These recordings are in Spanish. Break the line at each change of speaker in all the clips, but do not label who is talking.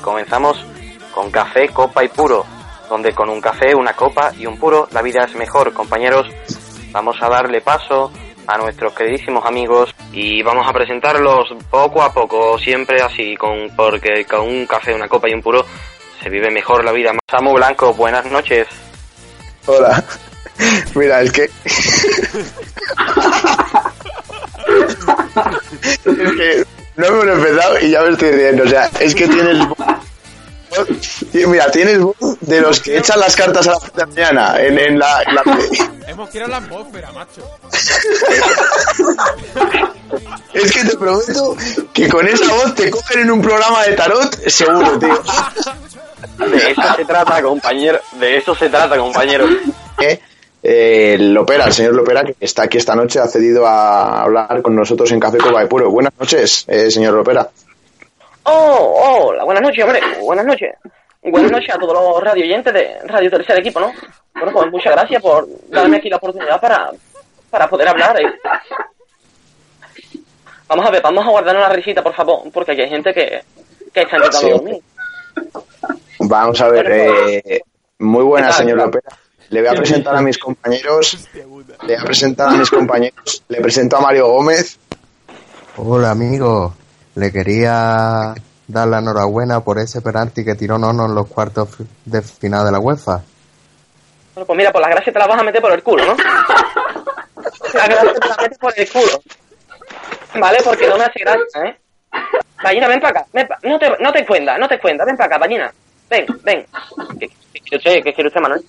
comenzamos con café, copa y puro, donde con un café, una copa y un puro la vida es mejor, compañeros. Vamos a darle paso a nuestros queridísimos amigos y vamos a presentarlos poco a poco, siempre así, con porque con un café, una copa y un puro se vive mejor la vida. Samu Blanco, buenas noches.
Hola. Mira, es que. es que no hemos empezado y ya me estoy riendo. O sea, es que tienes. Mira, tienes voz de los que echan las cartas a la mañana en, en la. en la-
Hemos creado la atmósfera, macho.
Es que te prometo que con esa voz te cogen en un programa de tarot, seguro, tío.
De eso se trata, compañero. De eso se trata, compañero.
Eh, eh, Lopera, el señor Lopera, que está aquí esta noche, ha cedido a hablar con nosotros en Café Coba de Puro. Buenas noches, eh, señor Lopera.
Oh, hola, buenas noches, hombre, buenas noches. Buenas noches a todos los radio oyentes de Radio Tercer Equipo, ¿no? Bueno, pues muchas gracias por darme aquí la oportunidad para, para poder hablar. eh. Vamos a ver, vamos a guardar una risita, por favor, porque aquí hay gente que, que está intentando
Sí.
dormir.
Vamos a ver, eh, muy buenas, señor Lopera. Le voy a presentar a mis compañeros. Le voy a presentar a mis compañeros. Le presento a Mario Gómez.
Hola amigo, le quería dar la enhorabuena por ese penalti que tiró Nono en los cuartos de final de la UEFA.
Bueno, pues mira, por la gracia te la vas a meter por el culo, ¿no? La gracia te la metes por el culo. ¿Vale? Porque no me hace gracia, ¿eh? Ballina, ven para acá. Ven pa- No, te, no te cuenta, no te cuenta. Ven para acá, Ballina. Ven, ven. ¿Qué, qué quiere usted? ¿Qué quiere usted, Manuel?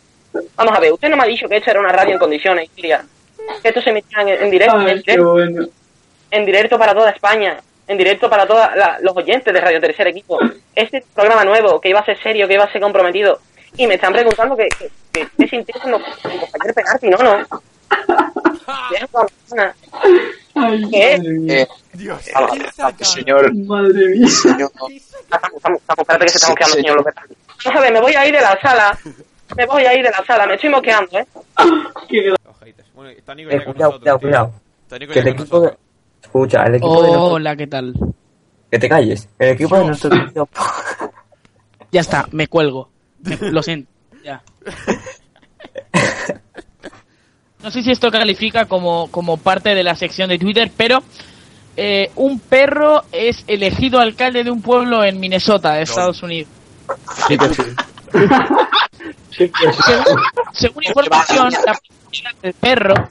Vamos a ver, usted no me ha dicho que esto era una radio en condiciones, Iria. Que esto se emitía en, en directo, en, directo
bueno.
en directo para toda España, en directo para todos los oyentes de Radio Tercer Equipo. Este programa nuevo, que iba a ser serio, que iba a ser comprometido. Y me están preguntando que, que, que, que sintieron cuando fallé el penalti, no, no.
Ay,
¿Qué?
mía.
Eh,
Dios,
Vamos,
¿quién saca?
señor,
Madre mía.
señor,
Estamos, estamos, estamos, espérate que se estamos
Sí,
quedando,
sí.
señor López. Vamos a ver, me voy a ir de la sala. Me voy a ir de la sala, me estoy moqueando, ¿eh?
Bueno, está Nico ya
Eh,
con
cuidado,
nosotros,
cuidado, cuidado.
Está Nico
Que
ya
el
con
equipo de... Escucha, el equipo de.
Hola, ¿qué tal?
Que te calles. El equipo de nuestro...
Ya está, me cuelgo. Me- lo siento. Ya. No sé si esto califica como, como parte de la sección de Twitter, pero eh, un perro es elegido alcalde de un pueblo en Minnesota, Estados Unidos.
Sí que sí.
Según, según información, la policía del perro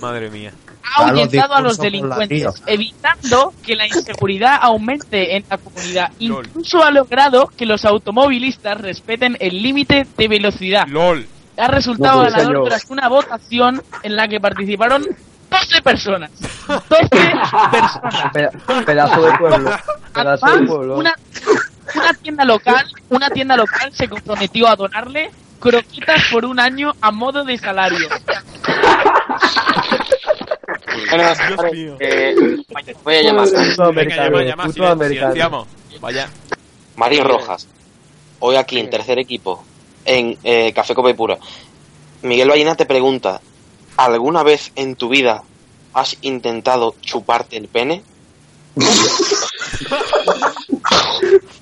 Madre mía.
ha ahuyentado a los delincuentes, evitando que la inseguridad aumente en la comunidad.
Lol.
Incluso ha logrado que los automovilistas respeten el límite de velocidad.
LOL.
Ha resultado
No
ganador tras una votación en la que participaron 12 personas. 12 personas.
Peda- pedazo de pueblo. Pedazo de
Además,
pueblo.
una, una tienda local, una tienda local se comprometió a donarle croquetas por un año a modo de salario.
Bueno,
Dios mío.
eh, voy a llamar.
Venga, llama, llama,
puto
silen-
americano.
silenciamos. Vaya.
Mario Rojas, hoy aquí en tercer equipo, en eh, Café Copa y Pura. Miguel Ballina te pregunta, ¿alguna vez en tu vida has intentado chuparte el pene?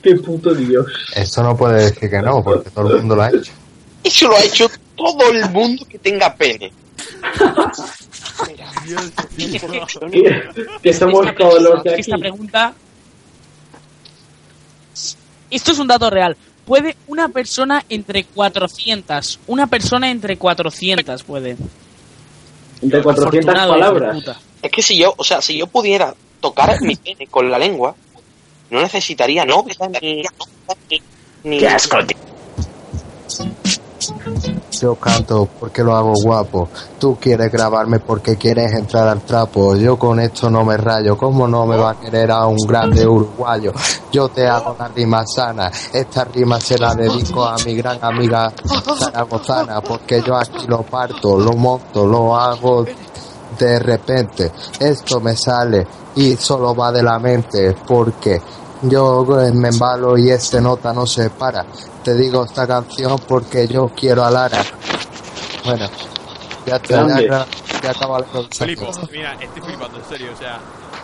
Qué puto Dios.
Eso no puede decir que no, porque todo el mundo lo ha hecho.
Eso lo ha hecho todo el mundo que tenga pene.
Que, que somos
Esta
todos los de aquí.
Esta pregunta. Esto es un dato real. Puede una persona entre 400. Una persona entre 400 puede.
De 400
Afortunado, hijo de
palabras.
Es que si yo, o sea, si yo pudiera tocar mi pene con la lengua, no necesitaría novia ni, ni
qué asco, tío.
Yo canto porque lo hago guapo. Tú quieres grabarme porque quieres entrar al trapo. Yo con esto no me rayo. ¿Cómo no me va a querer a un grande uruguayo? Yo te hago una rima sana. Esta rima se la dedico a mi gran amiga zaragozana. Porque yo aquí lo parto, lo monto, lo hago de repente. Esto me sale y solo va de la mente. Porque yo eh, me embalo y este nota no se para. Te digo esta canción porque yo quiero a Lara. Bueno, ya está, ya, acaba.
Flipo, mira, estoy flipando, en serio, o sea.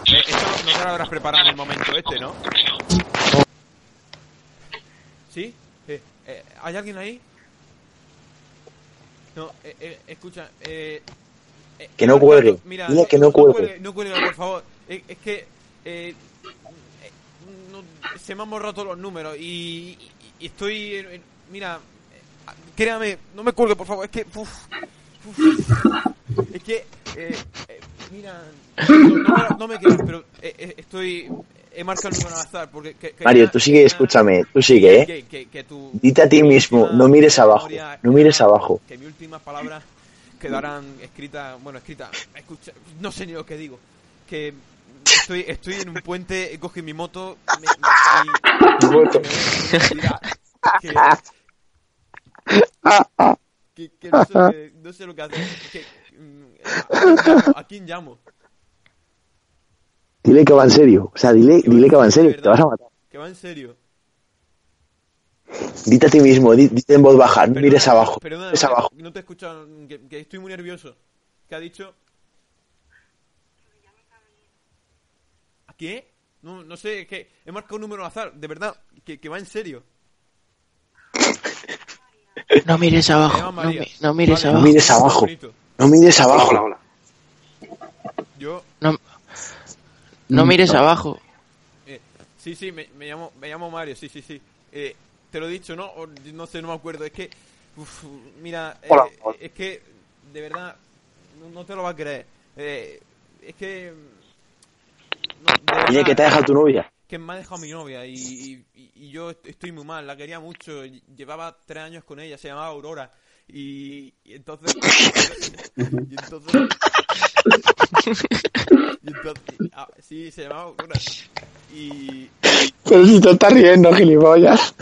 esto no te lo habrás preparado en el momento este, ¿no? ¿Sí? Eh, eh, ¿Hay alguien ahí? No, eh, eh, escucha, eh... eh,
Que no cuelgue.
Mira,
Dile que no cuelgue.
No cuelgue, por favor. Es, es que... Eh, eh, no- se me han borrado todos los números y, y- y estoy... en- mira, eh, créame, no me cuelgue, por favor. Es que... uf, uf. es que... eh, eh, mira... No, no me- creas, pero eh, eh, estoy... He marcado el número al azar porque... que- que-
Mario, tú sigue, escúchame, tú sigue, ¿eh?
que- tu-
Dite a ti mismo, no mires abajo, no mires abajo.
que mis últimas palabras quedarán escritas, bueno, escritas, escucha, no sé ni lo que digo, que estoy, estoy en un puente, cogí mi moto, me, me- y-
Moto.
mira, que, que, que no, sé, lo que- no sé lo que hacer, que, mm, ¿a quién llamo?
Dile que va en serio. O sea, dile, dile que va en serio, que te vas a matar.
Que va en serio.
Dite a ti mismo, di- dite en voz baja, no mires abajo.
perdona,
mires
no te-
abajo.
No te he escuchado, que, que estoy muy nervioso. ¿Qué ha dicho? Qué? No, no sé, es que he marcado un número al azar, de verdad, que, que va en serio.
No mires abajo. No, mi- no mires
Vale,
No
abajo.
mires abajo. No mires abajo.
Hola, hola.
Yo,
No, no mires abajo.
eh, sí, sí, me, me llamo, me llamo Mario, sí, sí, sí. Eh, te lo he dicho, ¿no? O no sé, no me acuerdo. Es que, uf, mira, eh,
Hola, hola.
es que, de verdad, no, no te lo vas a creer. Eh, es que... no,
Oye, que te ha dejado tu novia.
que me ha dejado mi novia y, y- y- y yo est- estoy muy mal, la quería mucho, ll- llevaba tres años con ella, se llamaba Aurora y, y entonces... y entonces... y entonces ah, sí, se llamaba Aurora y...
Pero si te estás riendo, gilipollas.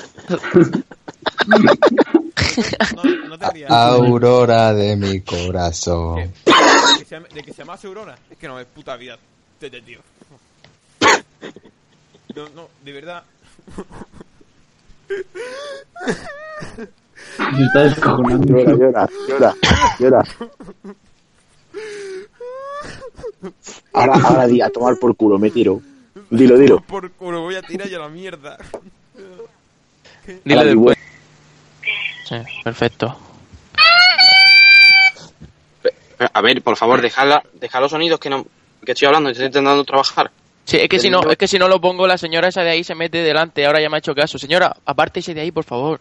No, no te rías.
Aurora de mi corazón.
¿De que se ¿De que se llamase Aurora? Es que no, es puta vida, tío. No, no, de verdad.
Se está descojonando.
Llora, llora, llora, llora. Ahora, ahora di, a tomar por culo, me tiro. Dilo, dilo.
Por culo, voy a tirar ya la mierda.
Dile
Ahora di,
después. Sí, perfecto.
A ver, por favor, dejad, dejad los sonidos que no que estoy hablando, estoy intentando trabajar.
Sí, es que si no, es que si no lo pongo, la señora esa de ahí se mete delante. Ahora ya me ha hecho caso. Señora, apártese de ahí, por favor.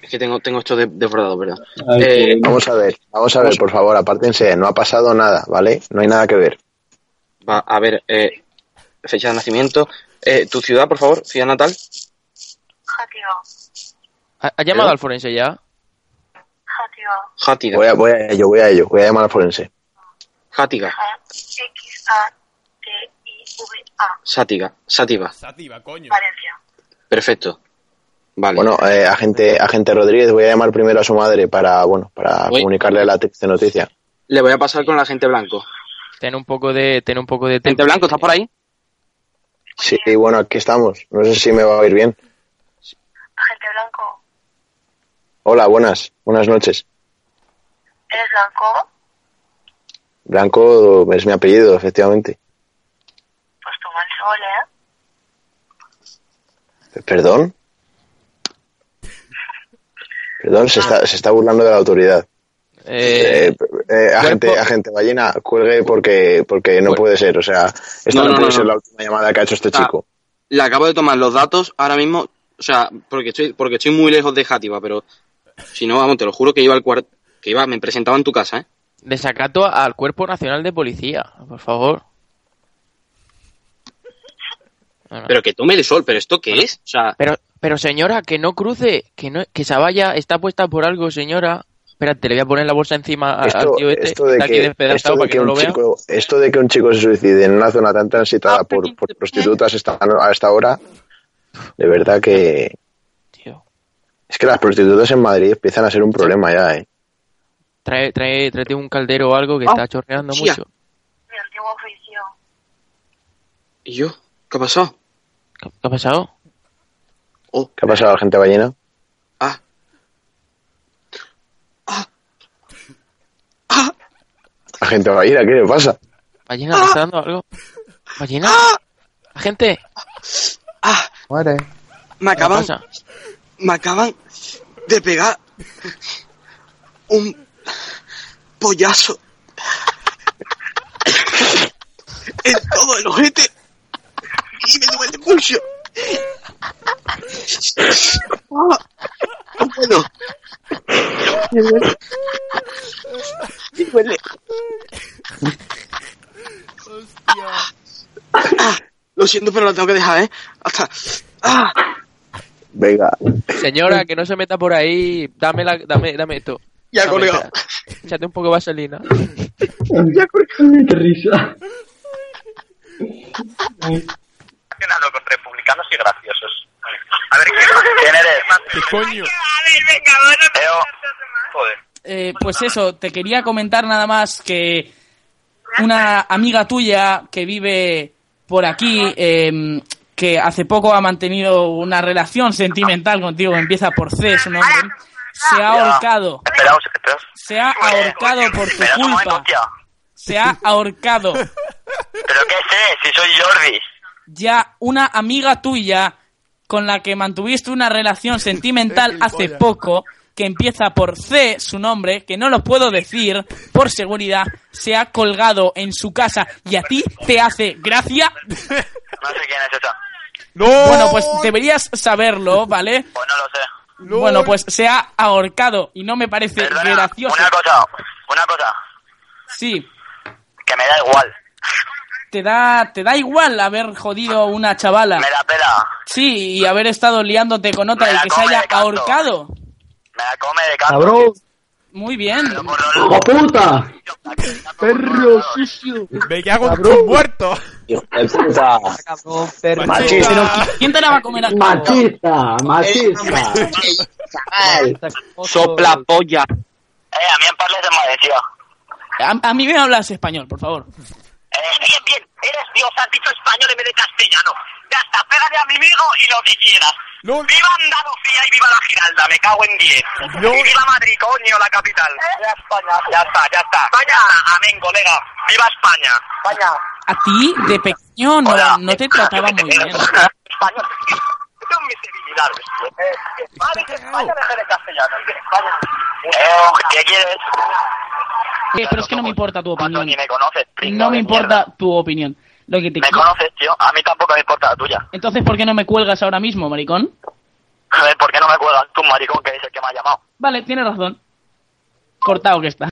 Es que tengo, tengo esto de- desbordado, ¿verdad?
Ay,
Eh,
Vamos a ver, vamos a ver, por favor, apártense. No ha pasado nada, ¿vale? No hay nada que ver.
Va, a ver, eh, fecha de nacimiento. Eh, ¿Tu ciudad, por favor? ¿Ciudad natal?
¿Ha, ha llamado al forense ya?
Játiga.
Voy a, voy a ello, voy a ello. Voy a llamar al forense.
Játiga. Sátiga. Sátiva.
Sativa, coño.
Perfecto. Vale.
Bueno, eh, agente, agente Rodríguez, voy a llamar primero a su madre para, bueno, para
Uy.
comunicarle la triste noticia.
Le voy a pasar con el agente blanco.
Ten un poco de, ten un poco de
¿Agente blanco, estás por ahí?
Sí, bueno, aquí estamos. No sé si me va a oír bien.
Agente blanco,
Hola, buenas, buenas noches.
¿eres blanco?
Blanco es mi apellido, efectivamente. ¿Perdón? Perdón, se está, se está burlando de la autoridad.
Eh,
Eh, eh, agente,
cuerpo-
agente Ballena, cuelgue porque, porque no puede ser. O sea, esta
No,
no,
no,
puede
no,
ser
no.
la última llamada que ha hecho este
Ah.
chico.
Le acabo de tomar los datos ahora mismo. O sea, porque estoy, porque estoy muy lejos de Játiva, pero si no, vamos, te lo juro que iba al cuarto. Que iba, me presentaba en tu casa, ¿eh?
desacato al Cuerpo Nacional de Policía, por favor.
Pero que tome el sol, ¿pero esto qué
Bueno.
es? O sea,
pero, pero señora, que no cruce, que no, que esa valla está puesta por algo, señora. Espérate, le voy a poner la bolsa encima a- al
Esto,
tío este,
esto de
está aquí
que,
despedazado
esto de
para que
que
no
un
lo vea.
chico, esto de que un chico se suicide en una zona tan transitada por, por prostitutas esta- a esta hora, de verdad que
Tío,
es que las prostitutas en Madrid empiezan a ser un problema ya, ¿eh?
trae, trae, tráete un caldero o algo que
Ah,
está chorreando
tía.
mucho.
Mi antiguo oficio.
¿y yo? ¿Qué ha pasado?
¿Qué, qué ha pasado?
Oh,
¿Qué ha pasado, agente Ballena?
ah.
Agente Ballena, ¿qué le pasa?
¿Ballena le está dando algo? ¿Ballena? ¿Gente?
Muere.
me acaban,
pasa?
me acaban de pegar un pollazo en todo el ojete y me duele mucho. Ah, no puedo. Me duele. Me duele. Ah, lo siento, pero lo tengo que dejar, ¿eh? Hasta. Ah,
Venga.
Señora, que no se meta por ahí. Dame, la, dame, dame esto.
Ya,
Dame,
colega.
Échate un poco de vaselina.
Ya, qué risa.
Relacionado con republicanos y graciosos. A ver, ¿quién eres?
¿Qué coño?
Eo. Joder.
Eh, pues eso, te quería comentar nada más que una amiga tuya que vive por aquí, eh, que hace poco ha mantenido una relación sentimental contigo, que empieza por C, su nombre, se ha ahorcado.
Esperaos, esperaos.
Se ha ahorcado por tu culpa. Se ha ahorcado.
¿Pero qué sé? Si soy Jordi.
Ya una amiga tuya con la que mantuviste una relación sentimental hace poco, que empieza por C, su nombre, que no lo puedo decir por seguridad, se ha colgado en su casa y a ti te hace gracia.
No sé quién es esa.
Bueno, pues deberías saberlo, ¿vale?
Pues no lo sé.
Bueno, pues se ha ahorcado y no me parece
Perdona,
gracioso.
una cosa, una cosa.
Sí,
Que me da igual.
Te da, te da igual haber jodido a una chavala.
Me la pela.
Sí, y haber estado liándote con otra
Me
y que se haya ahorcado.
Me la come de canto.
Cabrón.
Muy bien.
¡Hijo puta! ¡Perro sucio!
Me cago en
Cabrón.
tus muertos.
Hijo de puta.
Pero,
Machista.
¿quién te la va a comer a
¡Machista! ¡Machista!
Sopla polla.
Eh, a mí en parles de Valencia.
A, a mí me hablas español, por favor.
Eh, bien, bien. Eres Dios, has dicho español en vez de castellano. Ya está, pégale a mi amigo y lo que quieras. ¡Viva Andalucía y viva la Giralda! Me cago en 10. Y viva Madrid, coño, la capital. Viva España. Ya está, ya está. España. Amén, colega. ¡Viva España! España.
A ti, de pequeño, no, no te trataba muy bien.
Español. Son mis debilidades. Vale, que España deje de castellano. que España. Eh, ¿qué quieres?
Eh, pero es que no me importa tu opinión.
Ni me conoces,
No me importa tu opinión. Lo que te
Me conoces, tío. A mí tampoco me importa la tuya.
Entonces, ¿por qué no me cuelgas ahora mismo, maricón?
Ver, ¿por qué no me cuelgas tú, maricón, que es el que me ha llamado?
Vale, tienes razón. Cortado que está.